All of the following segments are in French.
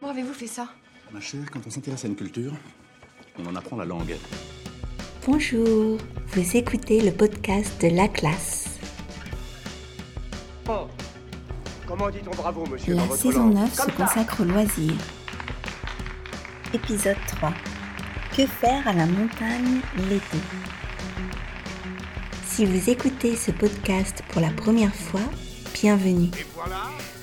Comment avez-vous fait ça? Ma chère, quand on s'intéresse à une culture, on en apprend la langue. Bonjour, vous écoutez le podcast de la classe. Oh. Comment dit-on bravo, monsieur La saison langue? 9 se consacre aux loisirs. Épisode 3. Que faire à la montagne l'été? Si vous écoutez ce podcast pour la première fois, bienvenue.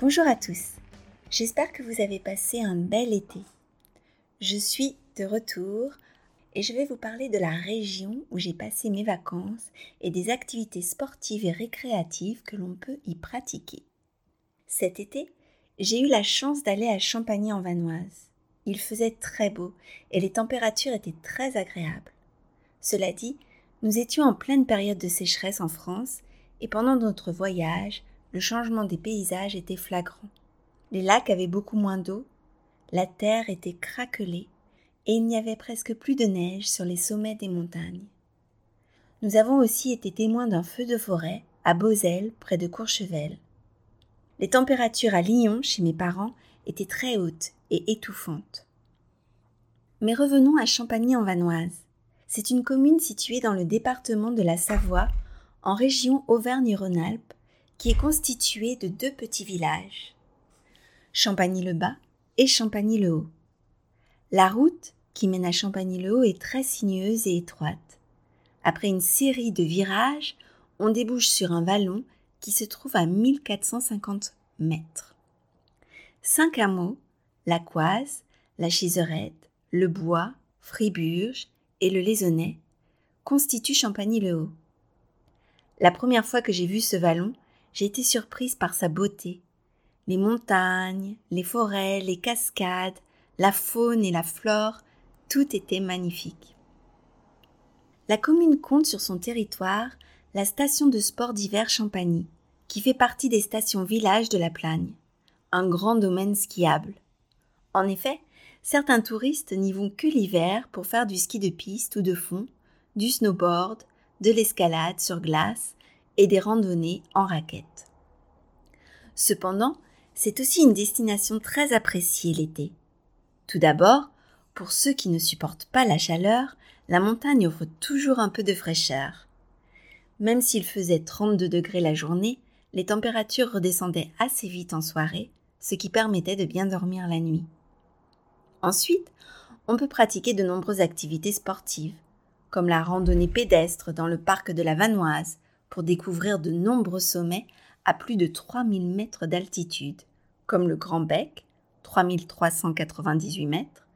Bonjour à tous, j'espère que vous avez passé un bel été. Je suis de retour et je vais vous parler de la région où j'ai passé mes vacances et des activités sportives et récréatives que l'on peut y pratiquer. Cet été, j'ai eu la chance d'aller à Champagny-en-Vanoise. Il faisait très beau et les températures étaient très agréables. Cela dit, nous étions en pleine période de sécheresse en France et pendant notre voyage, le changement des paysages était flagrant. Les lacs avaient beaucoup moins d'eau, la terre était craquelée et il n'y avait presque plus de neige sur les sommets des montagnes. Nous avons aussi été témoins d'un feu de forêt à Beauzelle, près de Courchevel. Les températures à Lyon, chez mes parents, étaient très hautes et étouffantes. Mais revenons à Champagny-en-Vanoise. C'est une commune située dans le département de la Savoie, en région Auvergne-Rhône-Alpes, qui est constituée de deux petits villages, Champagny-le-Bas et Champagny-le-Haut. La route qui mène à Champagny-le-Haut est très sinueuse et étroite. Après une série de virages, on débouche sur un vallon qui se trouve à 1450 mètres. Cinq hameaux, la Coise, la Chiserette, le Bois, Friburge et le Laisonnais, constituent Champagny-le-Haut. La première fois que j'ai vu ce vallon, j'ai été surprise par sa beauté. Les montagnes, les forêts, les cascades, la faune et la flore, tout était magnifique. La commune compte sur son territoire la station de sport d'hiver Champagny, qui fait partie des stations villages de la Plagne, un grand domaine skiable. En effet, certains touristes n'y vont que l'hiver pour faire du ski de piste ou de fond, du snowboard, de l'escalade sur glace et des randonnées en raquettes. Cependant, c'est aussi une destination très appréciée l'été. Tout d'abord, pour ceux qui ne supportent pas la chaleur, la montagne offre toujours un peu de fraîcheur. Même s'il faisait 32 degrés la journée, les températures redescendaient assez vite en soirée, ce qui permettait de bien dormir la nuit. Ensuite, on peut pratiquer de nombreuses activités sportives, comme la randonnée pédestre dans le parc de la Vanoise, pour découvrir de nombreux sommets à plus de 3000 mètres d'altitude, comme le Grand Bec, 3398 mètres,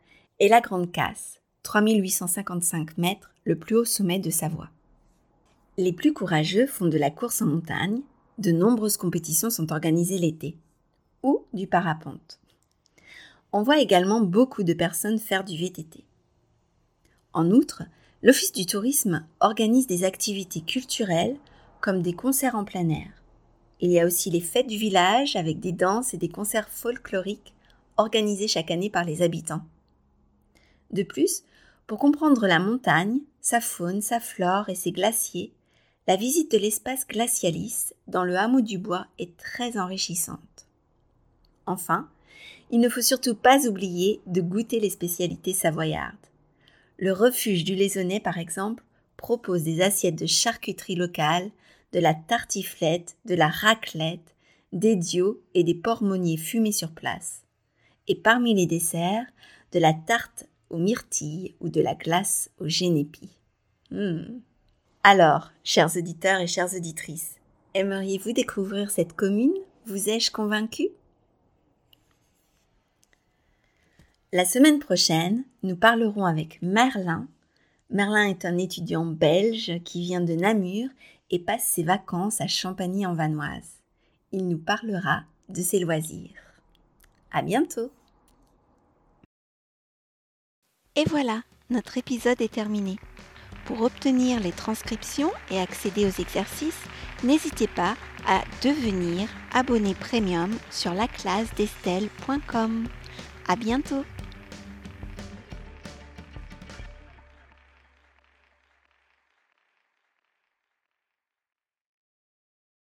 et la Grande Casse, 3855 mètres, le plus haut sommet de Savoie. Les plus courageux font de la course en montagne, de nombreuses compétitions sont organisées l'été, ou du parapente. On voit également beaucoup de personnes faire du VTT. En outre, l'Office du tourisme organise des activités culturelles comme des concerts en plein air. Il y a aussi les fêtes du village avec des danses et des concerts folkloriques organisés chaque année par les habitants. De plus, pour comprendre la montagne, sa faune, sa flore et ses glaciers, la visite de l'espace glacialis dans le hameau du bois est très enrichissante. Enfin, il ne faut surtout pas oublier de goûter les spécialités savoyardes. Le refuge du Laisonnais, par exemple, propose des assiettes de charcuterie locale, de la tartiflette, de la raclette, des dios et des porc-monniers fumés sur place. Et parmi les desserts, de la tarte aux myrtilles ou de la glace au génépi. Hmm. Alors, chers auditeurs et chères auditrices, aimeriez-vous découvrir cette commune? Vous ai-je convaincu La semaine prochaine, nous parlerons avec Merlin. Merlin est un étudiant belge qui vient de Namur et passe ses vacances à Champagny-en-Vanoise. Il nous parlera de ses loisirs. À bientôt! Et voilà, notre épisode est terminé. Pour obtenir les transcriptions et accéder aux exercices, n'hésitez pas à devenir abonné premium sur laclasdestelle.com. À bientôt!